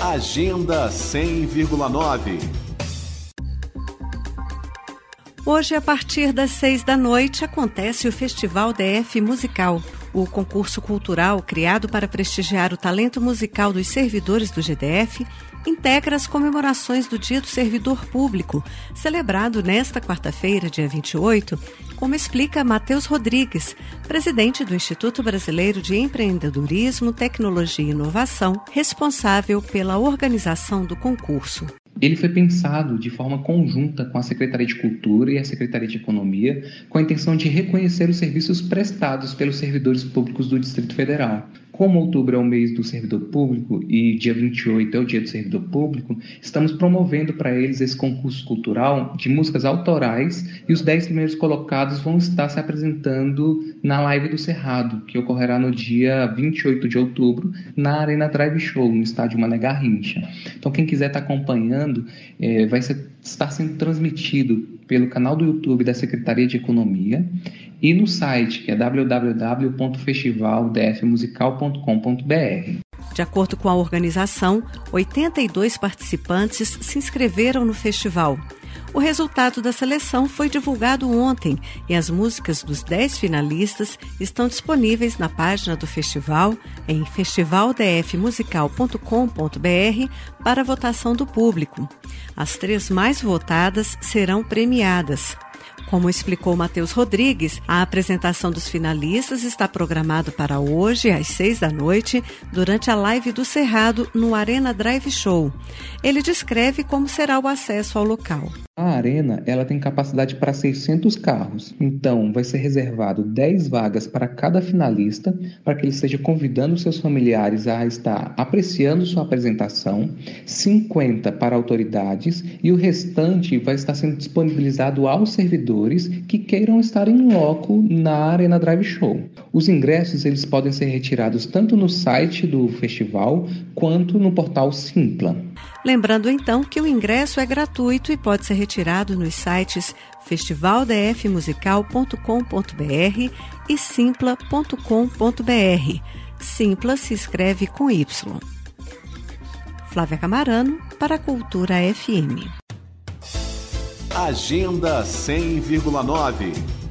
Agenda 100,9. Hoje, a partir das seis da noite, acontece o Festival DF Musical. O concurso cultural criado para prestigiar o talento musical dos servidores do GDF integra as comemorações do Dia do Servidor Público, celebrado nesta quarta-feira, dia 28, como explica Matheus Rodrigues, presidente do Instituto Brasileiro de Empreendedorismo, Tecnologia e Inovação, responsável pela organização do concurso. Ele foi pensado de forma conjunta com a Secretaria de Cultura e a Secretaria de Economia, com a intenção de reconhecer os serviços prestados pelos servidores públicos do Distrito Federal. Como outubro é o mês do servidor público e dia 28 é o dia do servidor público, estamos promovendo para eles esse concurso cultural de músicas autorais e os 10 primeiros colocados vão estar se apresentando na live do Cerrado, que ocorrerá no dia 28 de outubro na Arena Drive Show, no estádio Mané Garrincha. Então, quem quiser estar acompanhando, é, vai ser, estar sendo transmitido pelo canal do YouTube da Secretaria de Economia e no site que é www.festivaldfmusical.com.br. De acordo com a organização, 82 participantes se inscreveram no festival. O resultado da seleção foi divulgado ontem e as músicas dos 10 finalistas estão disponíveis na página do festival em festivaldfmusical.com.br para votação do público. As três mais votadas serão premiadas. Como explicou Matheus Rodrigues, a apresentação dos finalistas está programada para hoje, às seis da noite, durante a live do Cerrado no Arena Drive Show. Ele descreve como será o acesso ao local. A arena ela tem capacidade para 600 carros, então vai ser reservado 10 vagas para cada finalista, para que ele esteja convidando seus familiares a estar apreciando sua apresentação, 50 para autoridades e o restante vai estar sendo disponibilizado aos que queiram estar em loco na Arena Drive Show. Os ingressos eles podem ser retirados tanto no site do festival quanto no portal Simpla. Lembrando então que o ingresso é gratuito e pode ser retirado nos sites festivaldfmusical.com.br e simpla.com.br. Simpla se escreve com Y. Flávia Camarano para a Cultura FM. Agenda 100,9